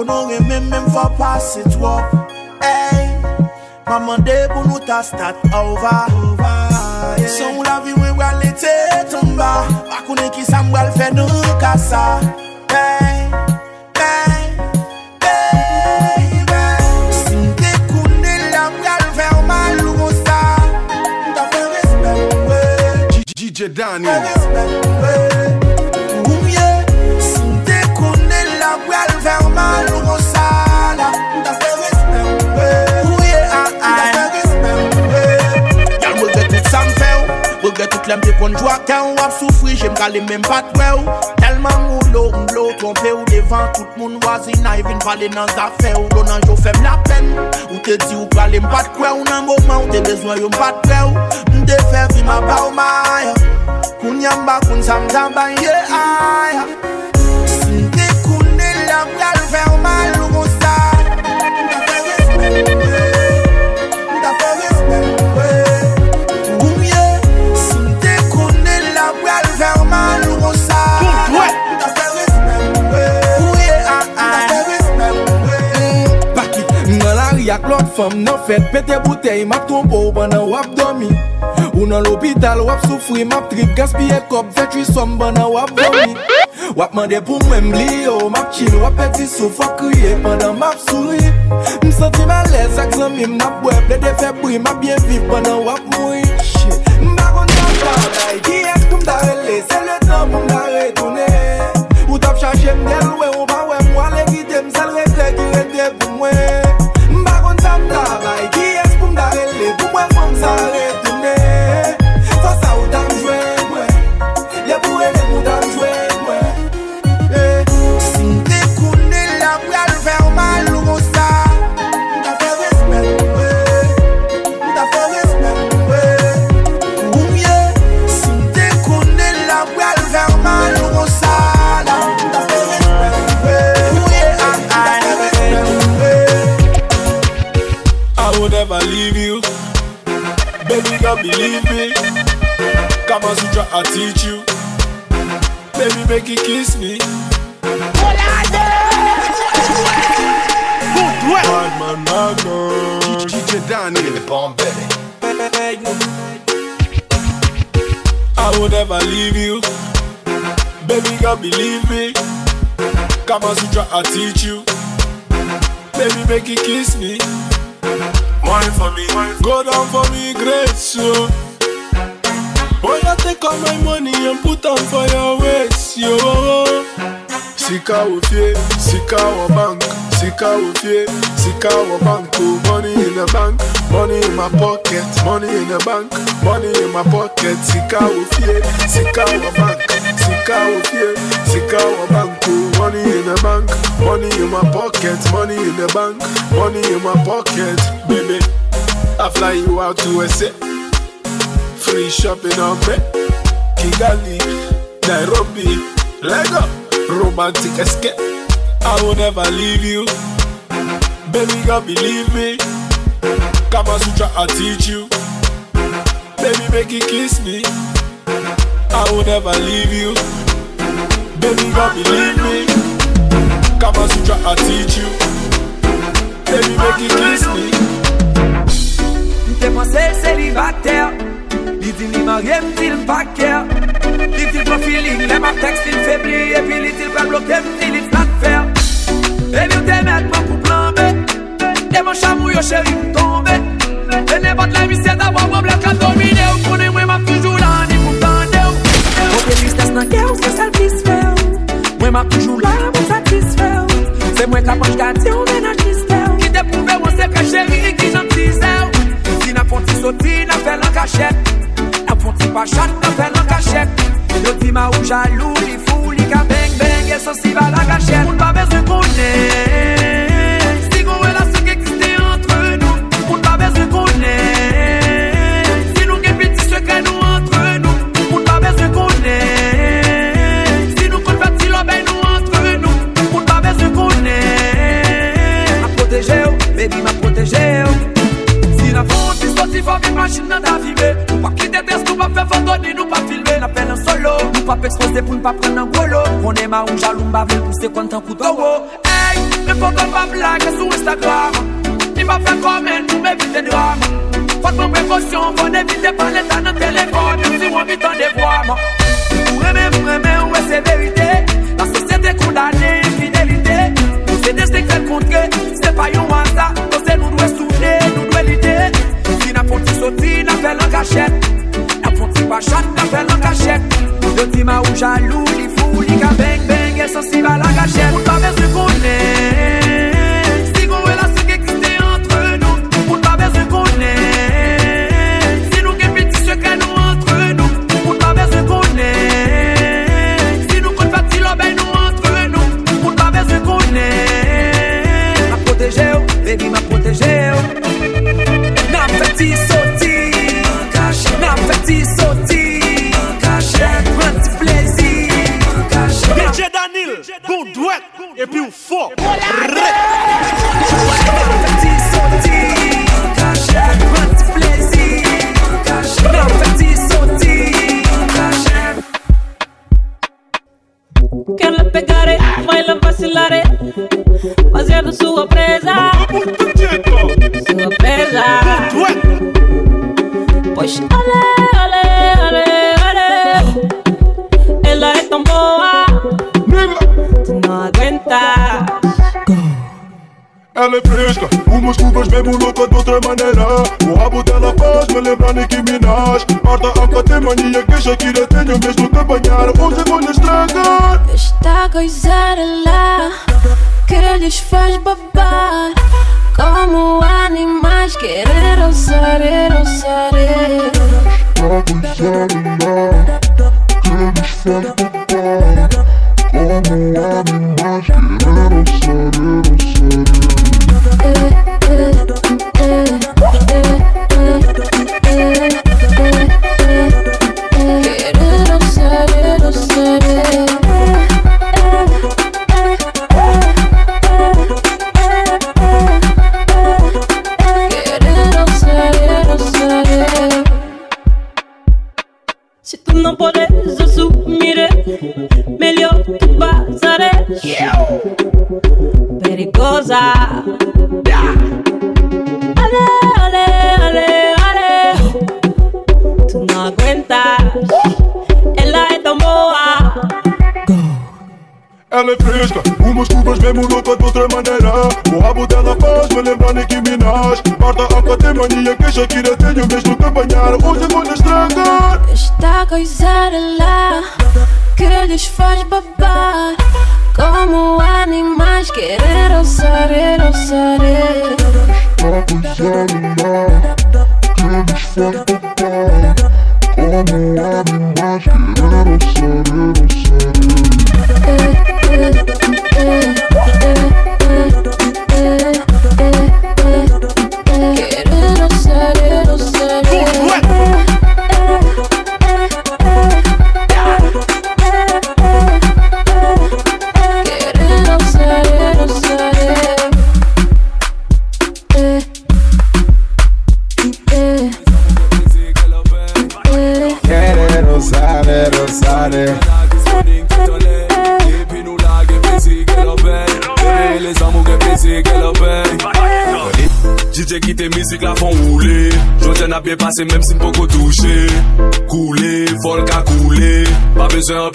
konon reme men fwa pase twop Ey, maman de pou nou ta stat over, yeah. Son ou la vi mwen wale te tomba. Bakounen ki sa mwal fe nou kasa. Ey, ey, ey, ey Si mte koune la mwal fe mal ou sa Mta fe respect, wey DJ Danny Lèm te konjwa kè ou ap soufri, jèm gale mèm bat wè ou Telman ou. Lò, ou lò, trompe ou devan Tout moun wazina, evin pale nan zafè ou. Lò nan jò fèm la pen Ou te di ou gale mbat kwe ou. Nan mouman ou te bezwen yon bat kwe ou. Mde fè vi ma ba ou ma aya Koun yamba, koun samzamba, ye aya ah, fam nan fet Pete butey map trompo ou banan wap domi Ou nan l'opital wap soufri map trip Gaspye kop vetri som banan wap vomi Wap mande pou mwen mli yo Map chil wap peti souf wap kriye Pendan map souri. Msanti malez ak zanmim nap web Le Lede febri map bien viv banan wap mouri. I teach you. Baby, make you kiss me. Wine for me, go down for me, great so. Boy, I take all my money and put on for your waist, yo. Sika ofie, sika wa bank, sika ofie, sika wa bank. Oh, money in the bank, money in my pocket, money in the bank, money in my pocket. Sika ofie, sika wa bank, sika ofie, sika wa bank. Oh, money in the bank, money in my pocket, money in the bank, money in my pocket, baby. I fly you out to SA, free shopping on me. Kigali, Nairobi, Lego, romantic escape. I will never leave you. Baby girl, believe me. Kama Sutra, I'll teach you. Baby, make you kiss me. I will never leave you. Baby, you believe me Kama Sutra, I teach you. Baby, make you kiss me. Mte panse l selivater Li di li marye mti l paker Li di l profiling, lem ap tekstil febli E pi li di l pral bloke mti li flat fer. E Baby, ou te met mwen pou plambe B E mwen chamou yo cheri mtombe E ne bat la misye da wap wap la katon nan kè ou se salpis fè ou? Mwen ma toujou la pou satisfè ou? Se mwen kapanj gati ou menaj mistè ou? Ki te pouve ou se ka chéri ki jan tizè ou? Si nan fon ti soti nan fè lan kachèk Nan fon ti pachat nan fè lan kachèk Yo ti ma ou jalou li fou li ka beng beng E sosi ba la kachèk Moun pa bezè konè di fami machin nan vive ki nou pa nou pa filme Na solo, nou pa pe expose pou nou pa pren nan golo ma ou jalou mba vle kontan Hey, me foton pa blage sou Instagram. Ni pa fe komen, nou me vite dram Fote mwen prekosyon, fon evite pan letan nan telefon Si mwen bitan devwaman Ou reme, ou ou e se verite La sosyete kondane, infidelite Se kontre, se pa yon nou dwe Melodi nan fè lan kachet Nan fon ti pachan nan fè lan kachet Yo ti ma ou jalou li fou li ka beng beng El sensi ba lan kachet Moun pa bez de konen Si gon relasyon ki eksiste entre nou Moun pa bez de konen Si nou gen piti sekre nou entre nou Moun pa bez de konen Si nou kon fati lobey nou entre nou Moun pa bez de konen Ma proteje ou, baby ma proteje 放。Mania que Shakira tenho mesmo que apanhar Hoje vou lhe estragar Esta coisa lá que lhes faz umas curvas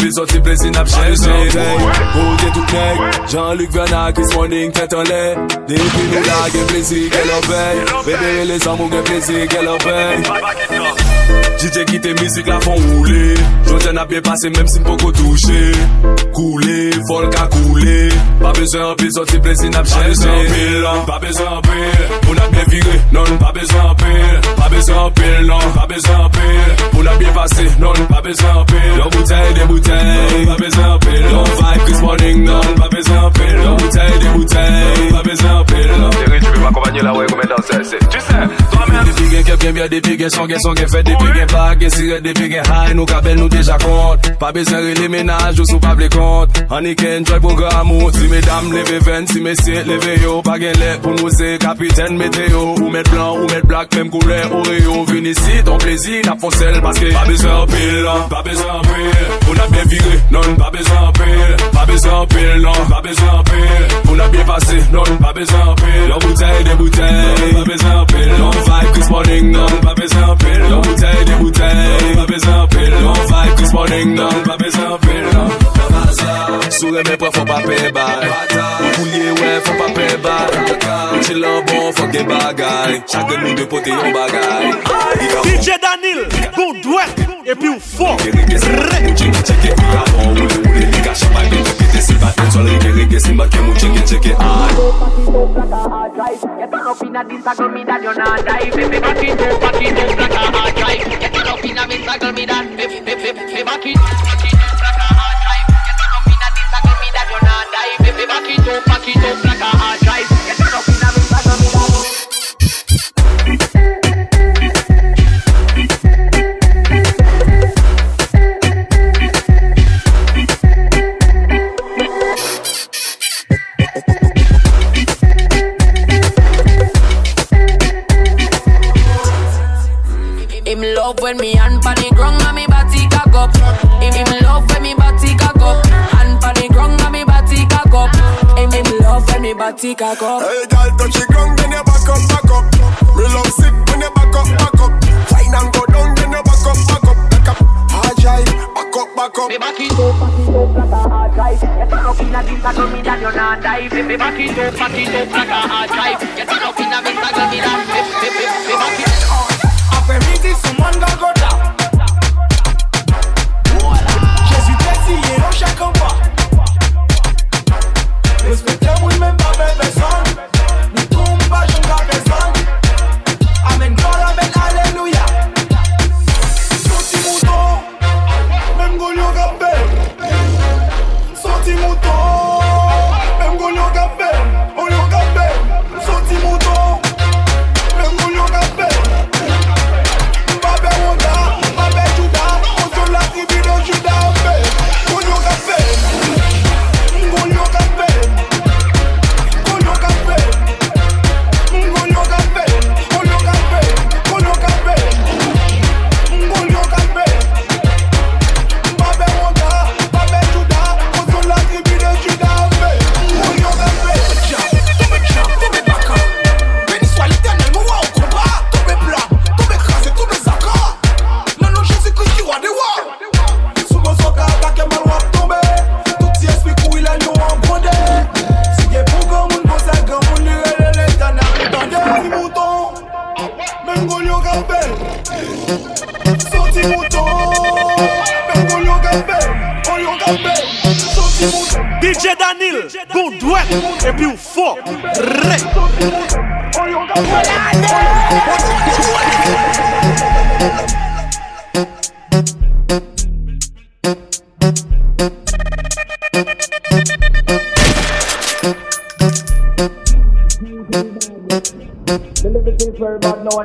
Pizot li plezi nap chenje Ote tout nek Jean-Luc Verna, Chris Morning, tèt an lè Depi nou la gen plezi, gen lopè Bebe le zanmou gen plezi, gen lopè DJ ki te mizik la fon roule Jouten bien pase même si mpo ko touche Koule, folk a koule Pa bezwen anpil, sot se pas besoin chese Pa bezwen anpil, pa bezwen anpil Pou bien vire, non pa bezwen anpil Pa bezwen anpil, non pa bezwen Pou nap bien pase, non pa bezwen anpil Yon bouteille, de bouteille, pa bezwen anpil Yon vibe, Chris Morning, non pa bezwen anpil Yon bouteille, de bouteille, pa bezwen anpil Terri du Akompanye la wey kome danse se Tu se, to a men Depi gen kef gen bya, depi gen son gen son gen fet Depi gen bag, gen siret, depi gen hay Nou kabel nou deja kont Pa besen rele menaj, ou sou pa ple kont Aniken, joy program ou Si medam leve ven, si mesye leve yo Pa gen le pou nou se kapiten meteo Ou met blan, ou met blak, mem koule oreo Vini si, ton plezi, na fonsel Paske pa besen pil, pa besen pil Ou na bien vire, non, pa besen pil Pa besen pil, non, pa besen pil Ou na bien pase, non, pa besen pil Lò bouten bouteille, des bouteilles, pas besoin en pile. Vibe Chris Morning, non, pas besoin en pile. Bouteille, des bouteilles, pas en pile. Vibe Chris Morning, non, pas en pile Sou reme pre fò pa pe bay Ou liye wè fò pa pe bay Che lan bon fò gen bagay Chake nou de pote yon bagay DJ Danil, bon dwek, epi ou fò Rege love when me hand me body cock up. Hey, girl, touch the ground, then you back up, back up. Me love sick when you back up, back up. Fine and go down, then you back up, back up, back up. Hard drive, back up, back up. Me back it up, back it up like a hard drive. Get it up inna this, I tell me that you not die. Me me back it up, back it up like a hard drive. Get it up inna this, I tell me that. Me back it up. Après-midi, someone va goda. Soti mouton. Bèm kon yon gèm bèm Kon yon gèm bèm Soti mouton DJ Danil Goun dwek Epi ou fò Rè Soti mouton. Kon yon gèm bèm Kon yon gèm bèm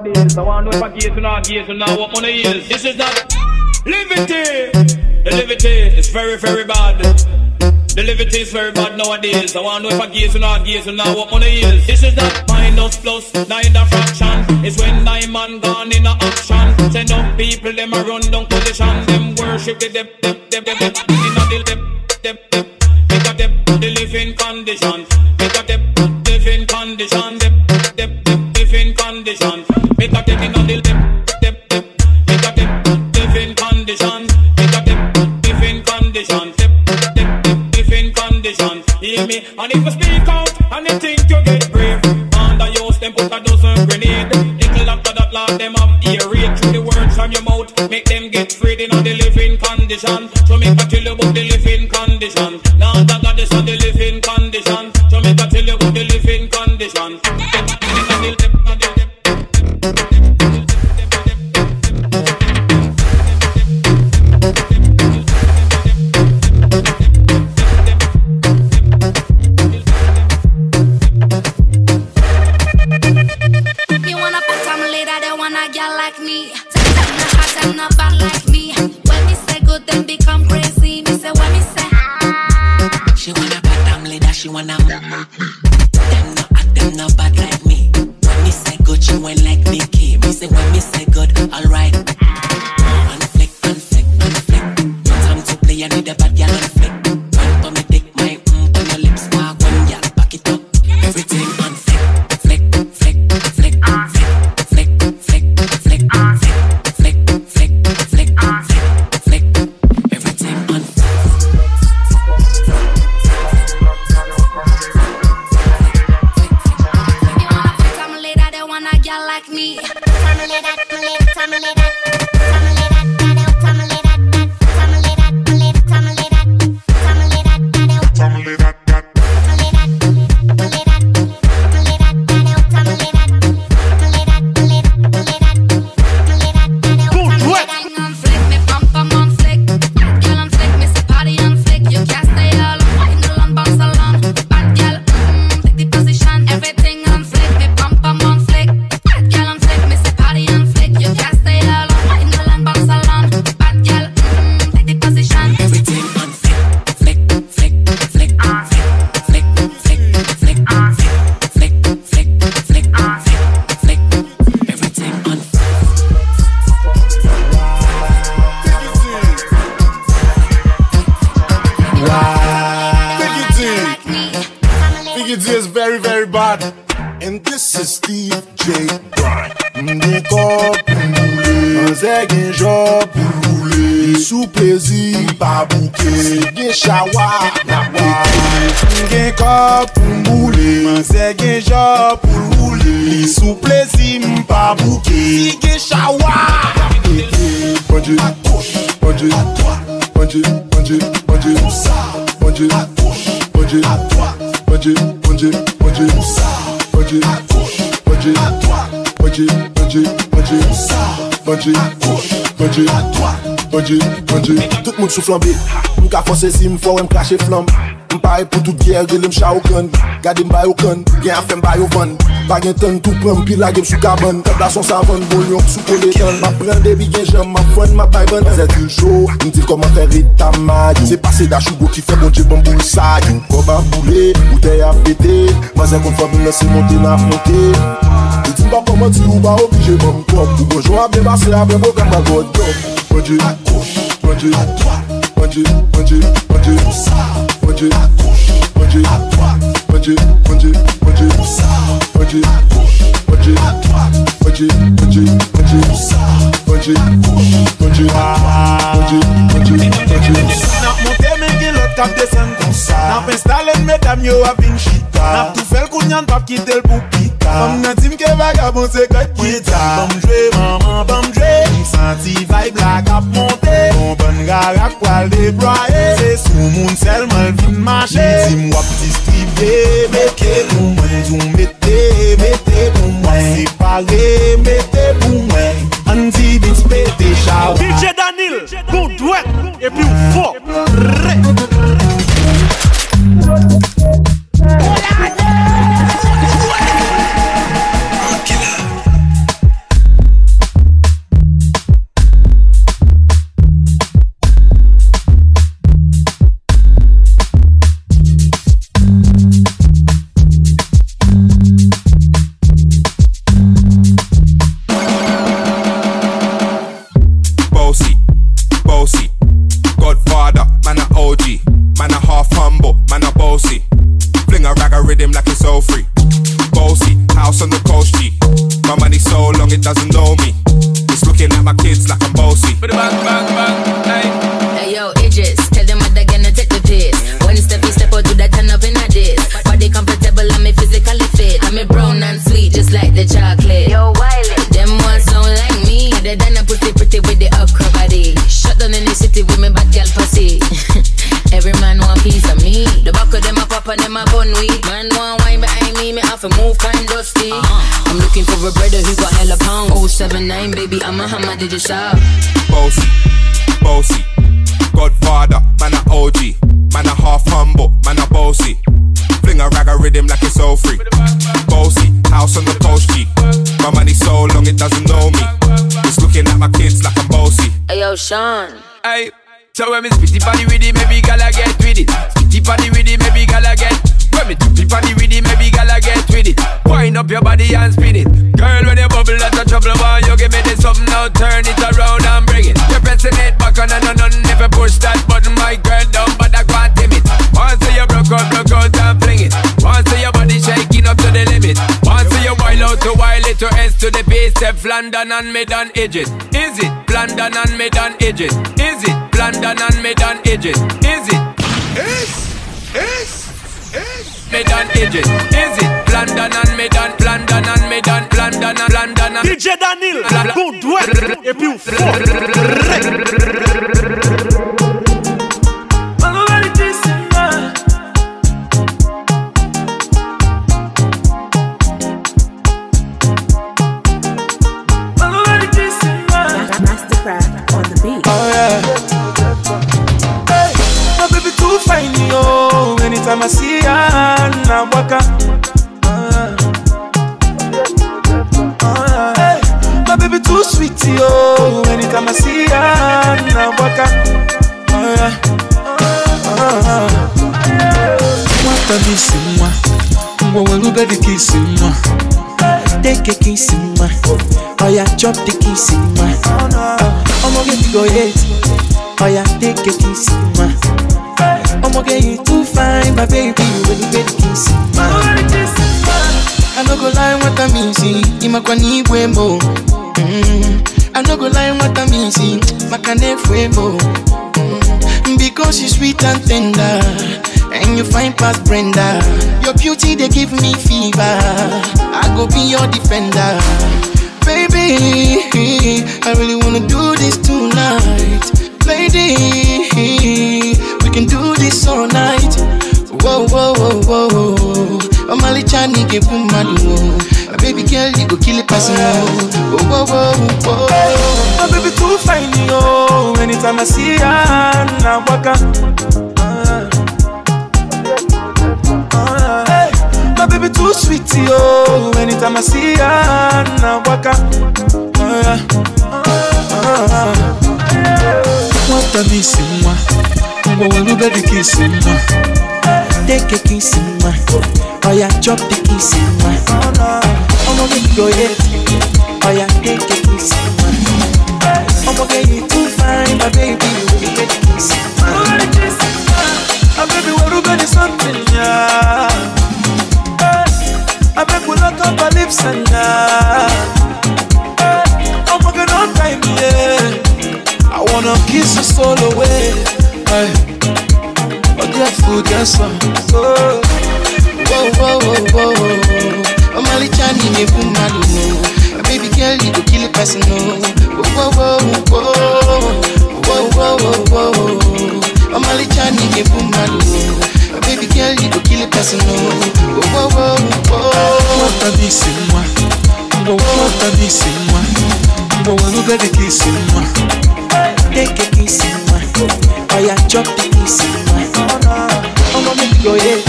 nowadays. I want to know if I gaze or not gaze or not what money is. This is not liberty. The liberty is very, very bad. The liberty is very bad nowadays. I want to know if I gaze or not gaze or not what money is. This is not minus plus, neither fraction. It's when nine man gone in a action. Send up people, them a run down position. Them worship the in a the dep, dep, dep. Make a dep, the living condition. Make a me? And if you speak out and you think you get brave, under yours them put a dozen grenade. Little after that, Lord, them have ear through the words from your mouth. Make them get freed in a the living condition. So make tell you about the Them no hot, them no bad like me. When me say good, she went like Nicki. Me say when me say good, alright. manger, à gauche, manger, à droite, manger, manger, manger, comme ça, manger, à gauche, manger, à droite, manger, manger, manger, comme ça, manger, à gauche, manger, à droite, manger, manger, manger, comme ça, manger, à gauche, manger, à droite, manger, manger, tout le monde sous flambé, m'ka forcer si m'fort, m'cacher flambe. Pare pou tout gyer, relem ou kan Gade m bay ou kan, gen a fem ou van. Bagen tan, tout pran, pi lage m sou kaban Tabla son savan, bol yon sou kole tan Ma pren debi gen jen, ma fwen, ma bay ban Zè tu chou, m dil koman fè reta mayou Se pase da chou go ki fè bon dje bon bou sayou Koman boule, a ya Ma zè kon fòm lè se monte na fronte Ti pa koman ti ou ba obije bon kop. Ou bonjou a ben basè, a ben bo gam a god bon dop Panje, panje, bon panje, bon panje, panje, panje, panje Manje, manje, manje, manje, manje. Manje, manje, manje, manje, manje. Manje, manje, manje, manje, manje. Nap monte men gen lot kap desen. Konsa Nap instalen medam yo avin chit. Nap tou fel koun yan pap ki tel pou pita Mam nan tim ke vagabon se kote kita Bam jwe maman bam jwe M santi vibe la kap monte Bon bon gara kwa l deploye Se sou moun sel mal vin mache Tim wap distribe Mete pou mwen Jou mette, mette pou mwen Separe mette pou mwen Anti bit pete chawa DJ Danil, bon dwek E pi ou fok Re Re London and mid and edges. Is it London and mid and edges? Is it London and mid and edges? Is it? Is is is mid and edges? Is it London and mid and London and mid and London and London and DJ Danil, bon duet, et puis fort. Isi ịmakwa n'igwe Mm. Lie nwata m isi maka na efu emo Mm. Because you sweet and tender And you fine past Brenda maca. Ah, my baby too sweet, to yo. Anytime I see ya Na waka. Ah, ah, uh, uh, What a missing one. Mbo waluga the kiss in. Take a kiss in my. Oh yeah, drop the kiss in my. Oh no, I'm gonna make your. Oh yeah, take a kiss in my. Nwa Ọmọge you fine my baby dị ka isi nwa ah, baby, what you gonna something, yeah. I make we lock up our lips and yeah. I'm walking on time, yeah. I wanna kiss your soul away. Hey, but get food, get some. Oh. Whoa, whoa, whoa, whoa, whoa chani me pumadu no Baby girl, you go kill a person, no. Whoa, whoa, whoa, whoa, whoa, whoa, whoa. I'm only trying to get boom, man. Baby girl, you go kill a person, no. Whoa, whoa, whoa. What a big sin. Whoa, what a big sin, moi. Whoa, whoa, got a kiss in. Take a kiss in. Oh, yeah, chop the kiss in. Oh, no, make you go, yeah.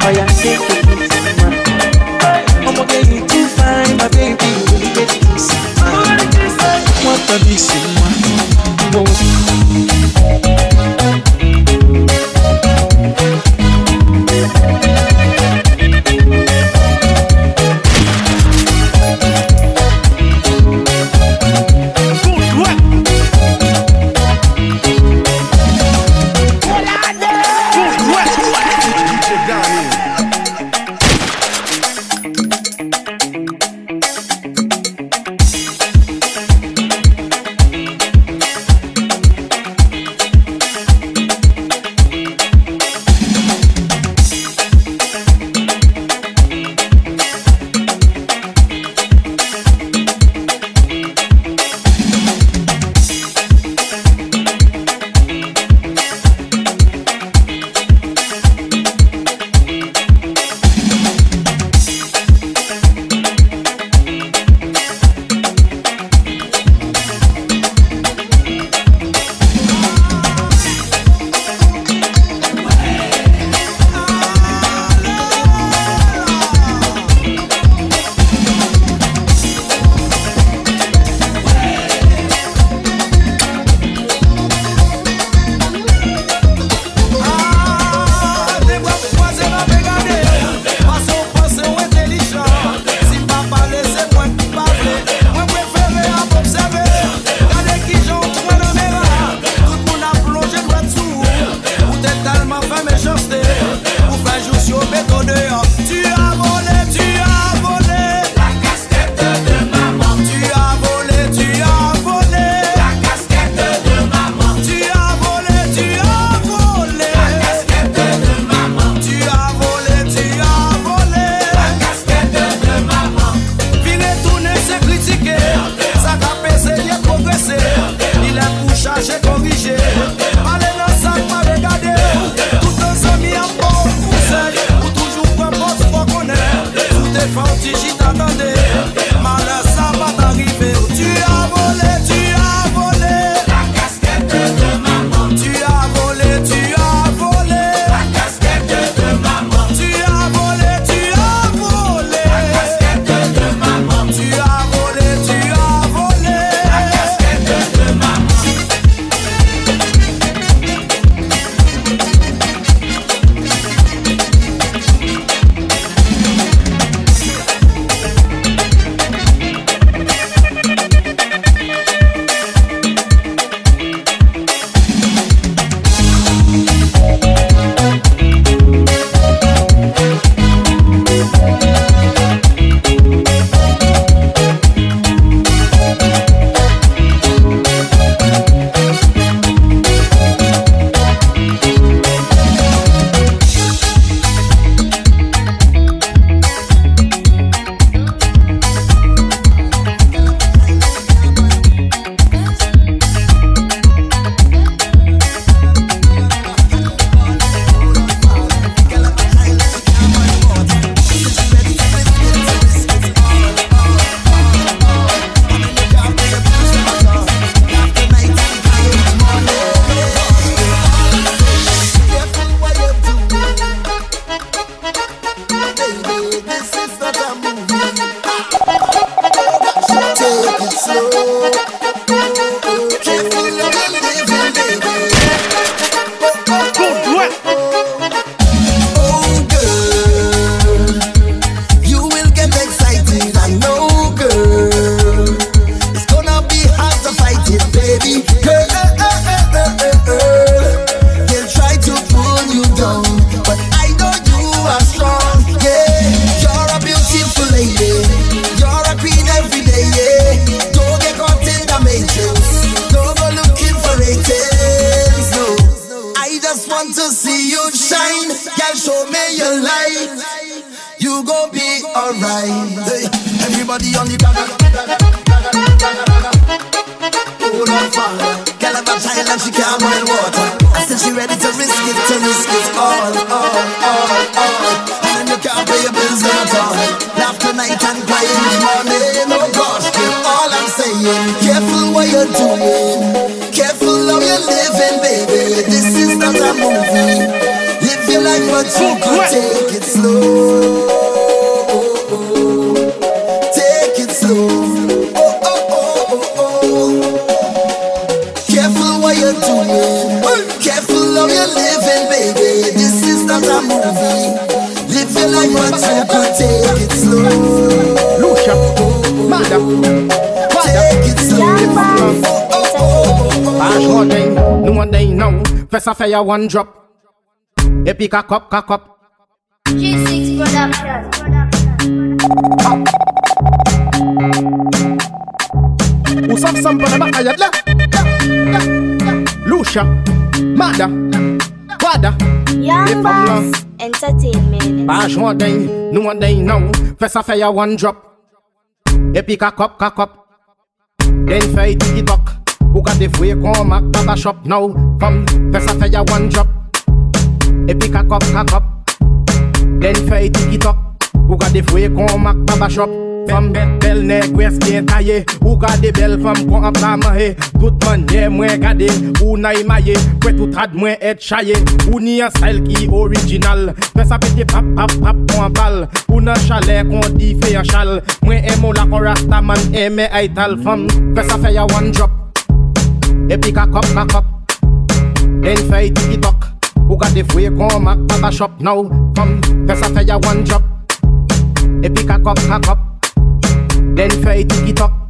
Oh, yeah, take a kiss in, moi. Oh, my girl, Nwata bisi she can't boil water. I said she ready to risk it, to risk it all, all, all, all. And you can't pay your bills at all. Laugh tonight and cry in the morning. Oh gosh, girl, all I'm saying, careful what you're doing. Careful how you're living, baby. This is not a movie. Live your life, but you could take it slow. One day, no one day now. First I fire one drop. Epic cock up, cock up. G6 Production. Who some sample the back of your left? Lucia, Mada, Wada. Young Boss Entertainment. Pass one day, no one day now. First I fire one drop. Epic cock up, cock up. Then fire tiki talk. Ou gade fwe kon mak baba shop nou. Fom, fè sa fè ya one drop Epi kakop kakop. Den fè iti kitok Ou gade fwe kon mak baba shop. Fom bet bel neg wes gen kaye. Ou gade bel fom kon ap la mahe Tout manye mwen gade Ou na imaye Kwe tout rad mwen et chaye. Ou ni an style ki orijinal Fè sa pete pap pap pap kon bal. Ou nan chale kon di fe yon chal. Mwen emo la kon rasta man eme aital Fom fè sa fè ya one drop Epi kakop kakop Den fè tiki tok Ou gade fwe kon mak baba shop? Now Fam, fè sa fè ya one drop Epi kakop kakop Den fey tiki tok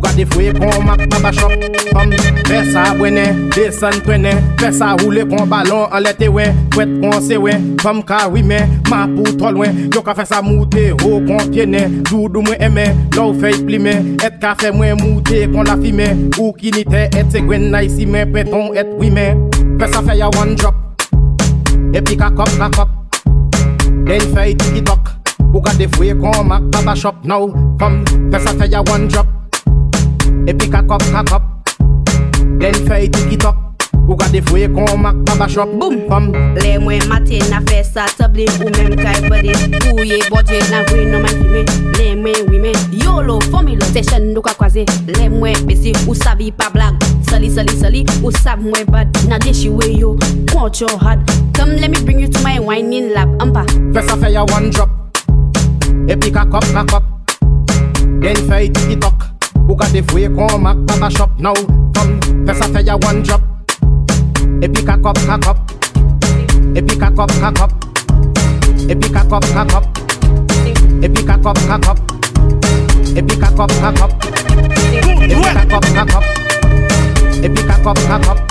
Ou gade fwe kon mak babachop Om, fè sa bwene, desan twene Fè sa roule kon balon an lete we. Kwet kon se we, fam ka wime Ma pou tol wen, yo ka fè sa moute Ho kon piene, doudou mwen eme Lou fè yi plime, et ka fè mwen moute Kon la fime, ou kinite Et se gwen na isi men, peton et wime. Fè sa fè ya one drop. Epi kakop kakop Den fey tiki tok. Ou gade fwe kon mak babachop Nou, fam, fè sa fè ya one drop. epi kakop kakop. Den fey tikitok. Ou gade fwe kon mak baba shop. Babashop fam. Le mwen mate na fe sa table ou men kay bade. Kouye bote na vwe nan man kime. Le mwen wime. Yolo fomi lo se chen nou ka kwaze. Le mwen besi ou savi pa blag. Sali sali sali ou sav mwen bad. Na deshi we yo Quench your heart. Come let me bring you to my whining lab Ampa. Fesa fe ya one drop. Epi kakop kakop. Den fey tikitok. Ou gade fwe kon mak baba shop now Fam, fè sa fè ya one drop. Epi kakop kakop Epi kakop kakop Epi kakop kakop Epi kakop kakop Epi kakop kakop Epi kakop kakop Epi kakop kakop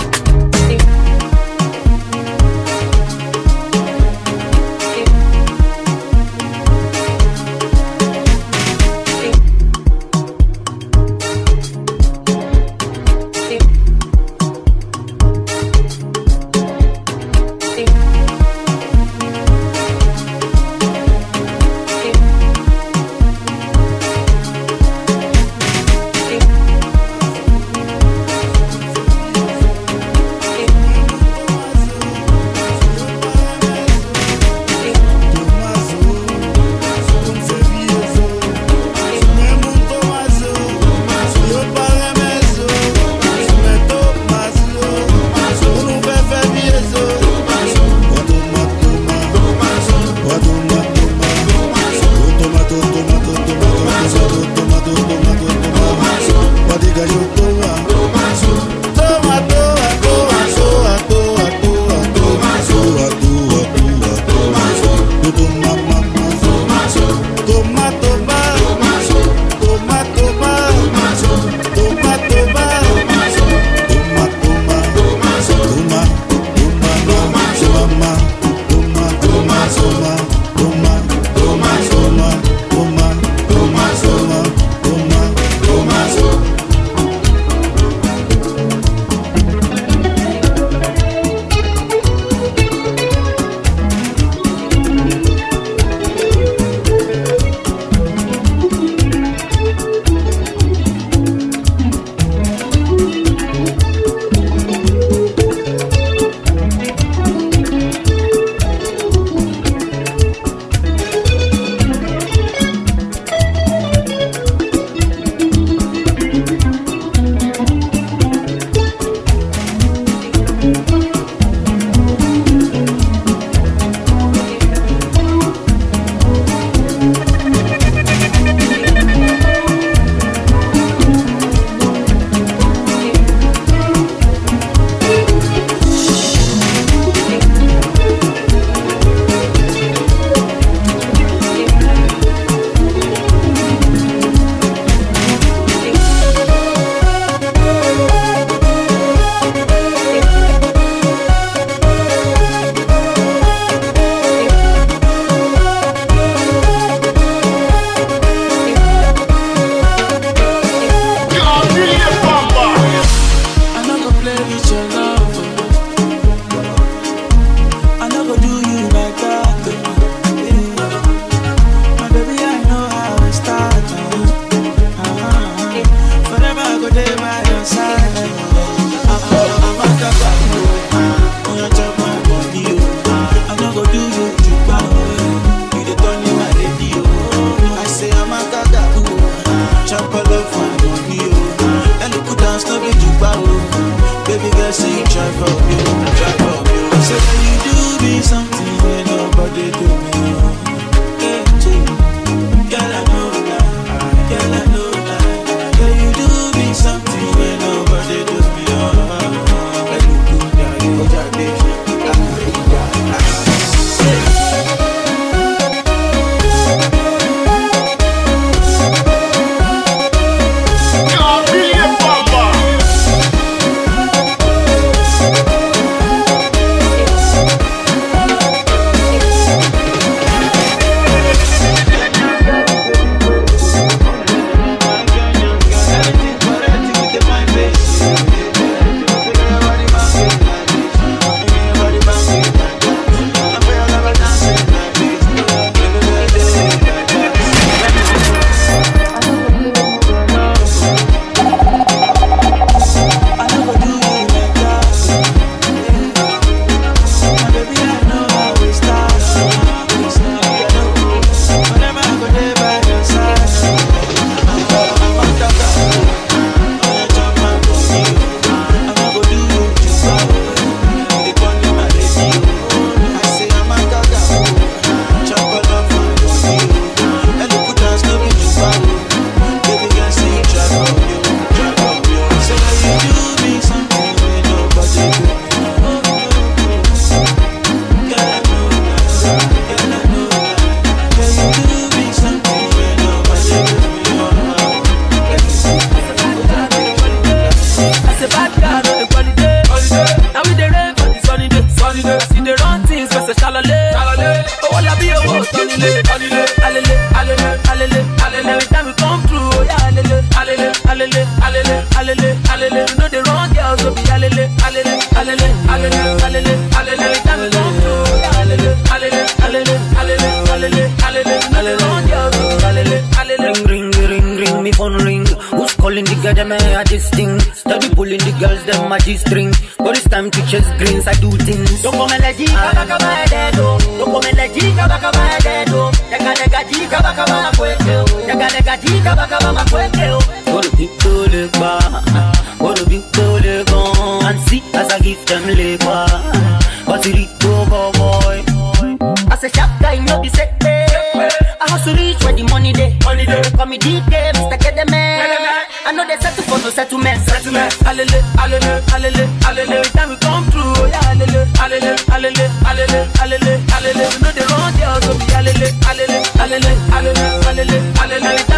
alele.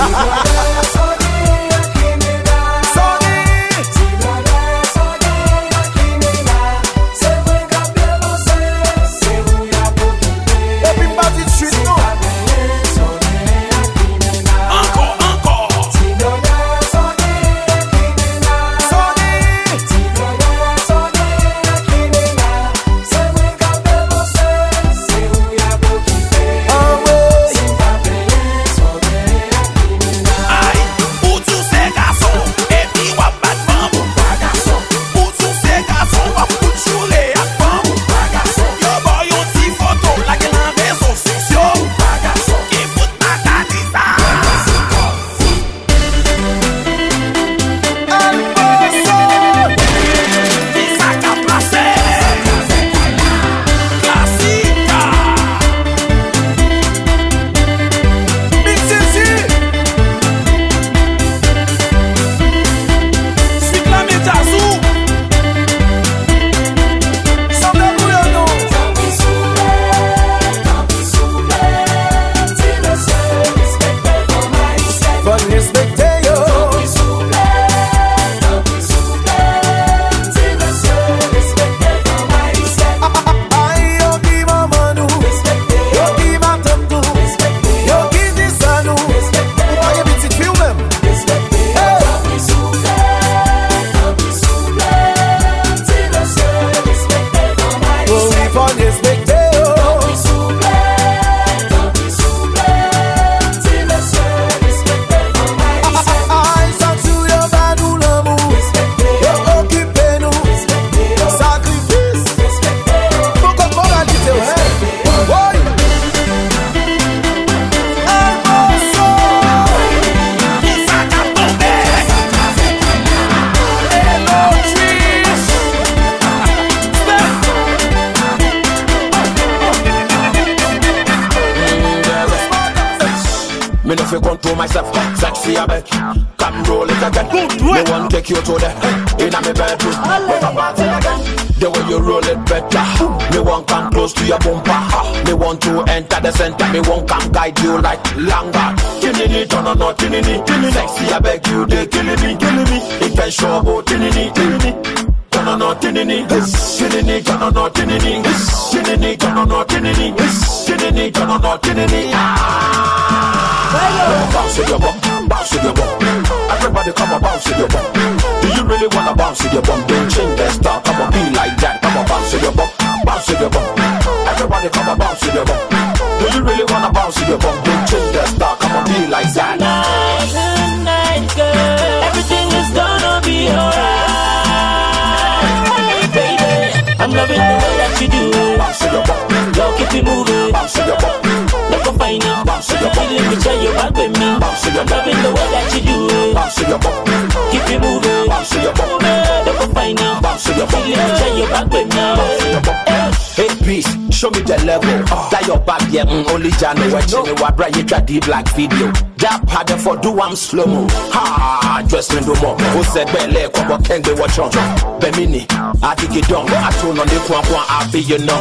Yeah. Me want take you to the inna me bedroom. Make a party again. The way you roll it better. Me want come close to your bumper. Me want to enter the center. Me want come guide you like longer. Tinini, turn on, no, tinini, tinini. Sexy, I beg you, they killing me, killing me. It can show about tinini, tinini. Turn on, no, tinini, tinini, turn on, no, tinini, tinini, turn on, no, tinini, tinini, turn on, no, tinini. Ah. Bounce with your bum, bounce with your bum. Everybody come on, bounce your bum. Do you really wanna bounce your bum? Don't change that style, come on, be like that. Come on, bounce your bum, bounce your bum. Everybody come on, bounce your bum. Do you really wanna bounce your bum? Don't change that style, come on, be like that. Tonight, tonight, girl, everything is gonna be alright, baby. I'm loving the way that you do it. Bounce with your bum, Girl, keep it moving. bounce with your bum. Look fine. Bounce your bum. Feeling me, tell you back with me. Bounce I'm loving the way that you do it. Bounce your bum, Keep it moving. bounce your bum. Look up fine now. Bounce your bum. Feeling me, tell you back with me. Hey, peace, show me the level. That your back, yeah, mm, only Jano. Watching me, what you try the black video. That part for do I'm slow mo. Ha, just me do more. Who said belly, come on, can't be watch on. Bemini, I think it done. I told on the kwan kwan, I be you know.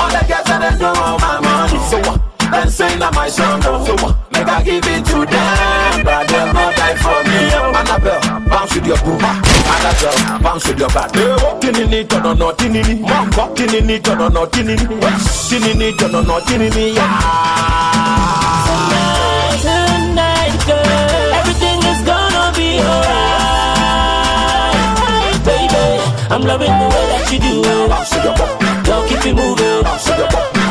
All the girls that they know my money. So what? Then sing that my song, oh. so what? Make I give it to them, but they'll not die for me. Oh. Annabelle, bounce with your boom. Annabelle, bounce with your back. Tinini, turn on, no, tinini. Mamba, tinini, turn on, no, tinini. Tinini, turn on, no, tinini. Yeah. Tonight, tonight, girl, everything is gonna be alright, baby. I'm loving the way that you do it. Bounce with your bum, Girl, keep it moving.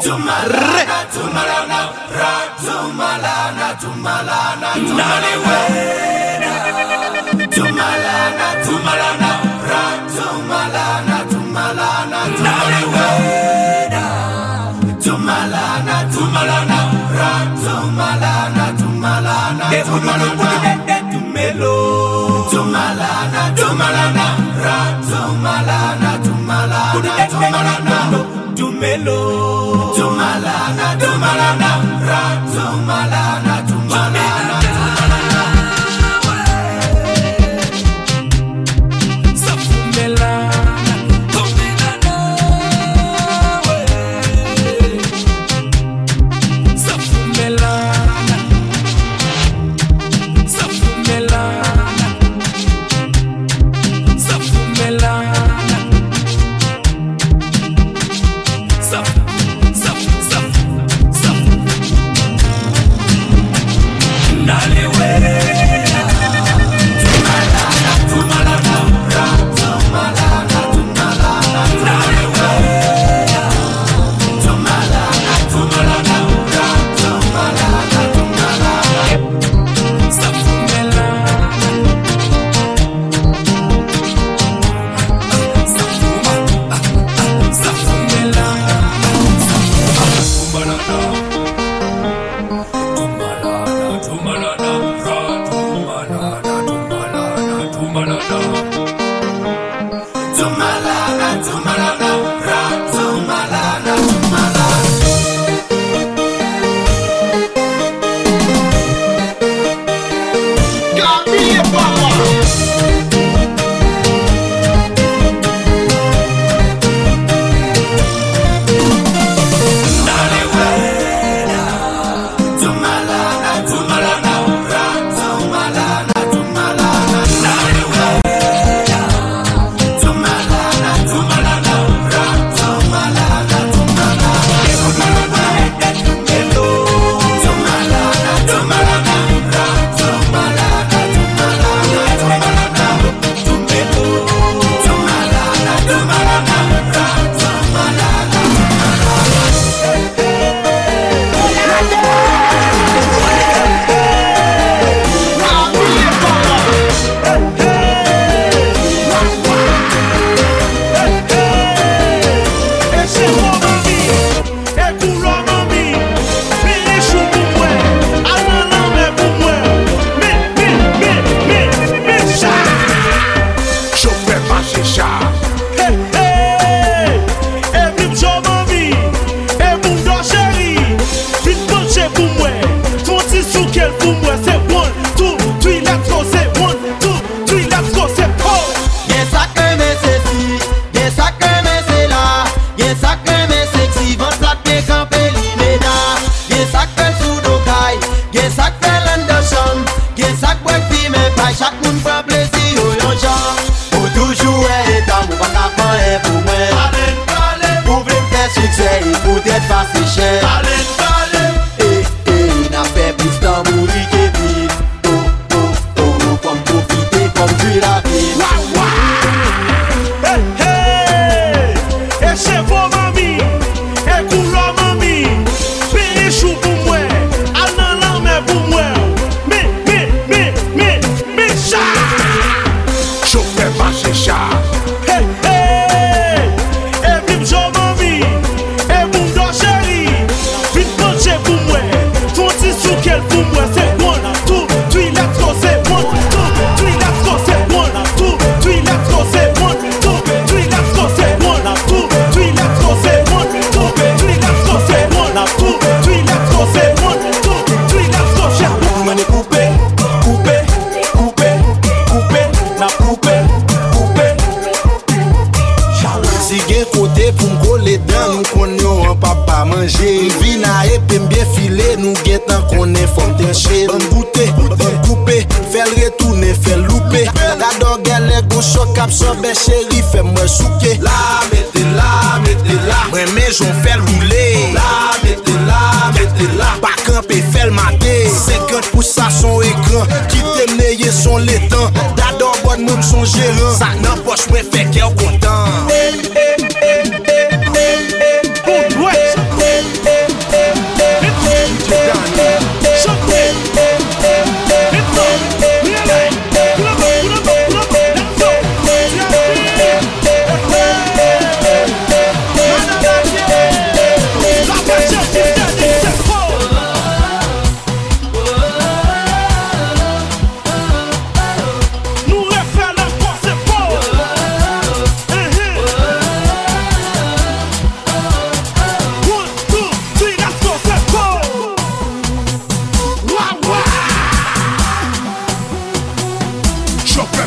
Tumalana, tumalana, ra, tumalana, tumalana, tunaliwena. Tumalana, tumalana, ra, tumalana, tumalana, tunaliwena. Tumalana, tumalana, ra, tumalana, tumalana, tumalana, tumelo. Tumalana, tumalana, ra, tumalana, tumalana, tumalana melo. Tumalana, tumalana, ra, tumalana, tumalana.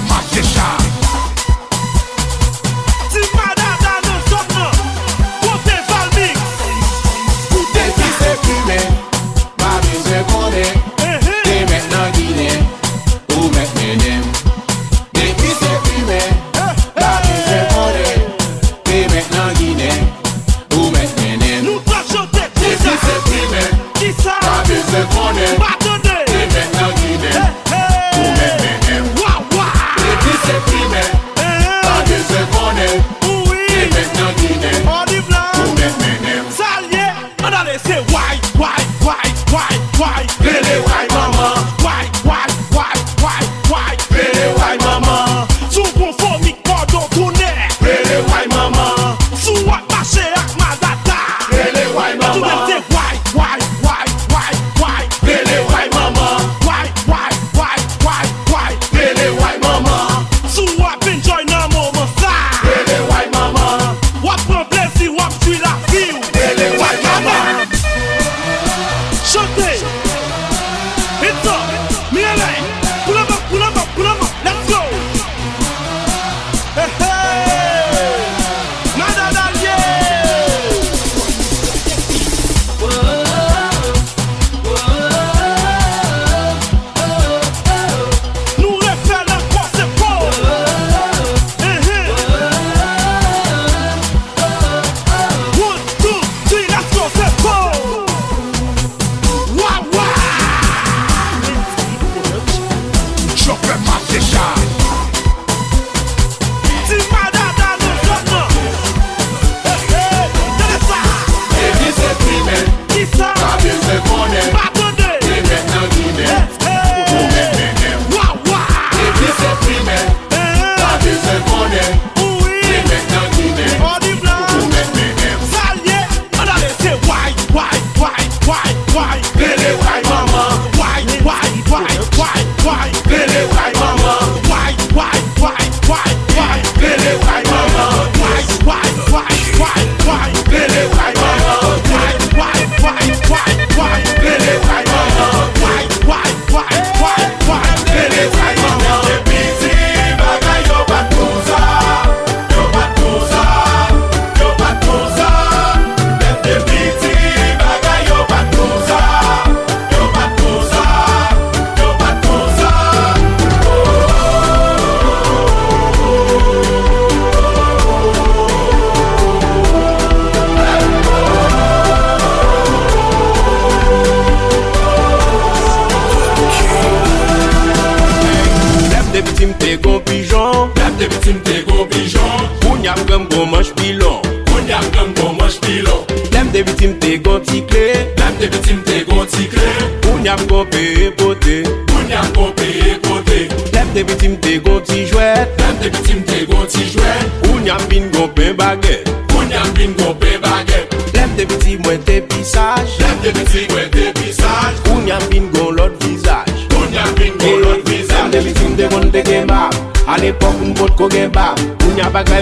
Vai deixar.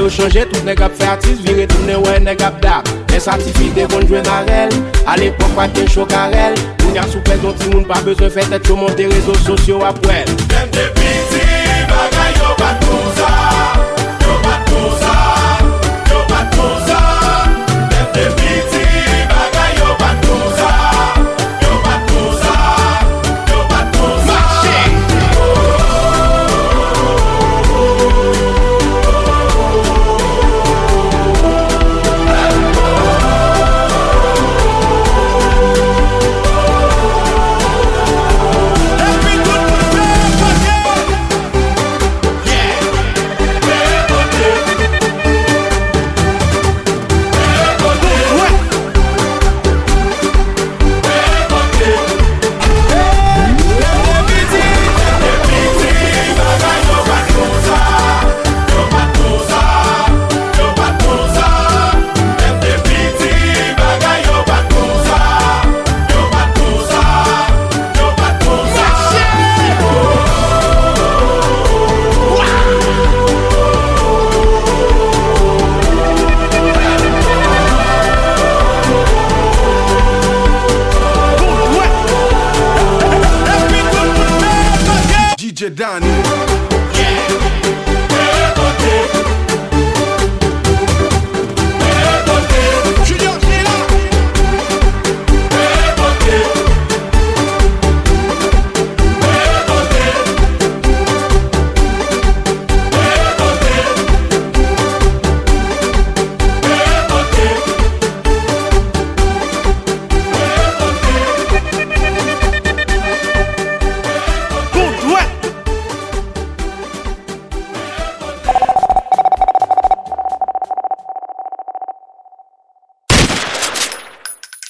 yo chanje, tout neg ap fè atis, vire tout ne wè neg ap dap Mè satifite kon jwen arel, al epok pa gen chok arel Moun ya soupez don ti moun pa bezon fè tèt yo monte rezo sosyo ap wèl Dem de piti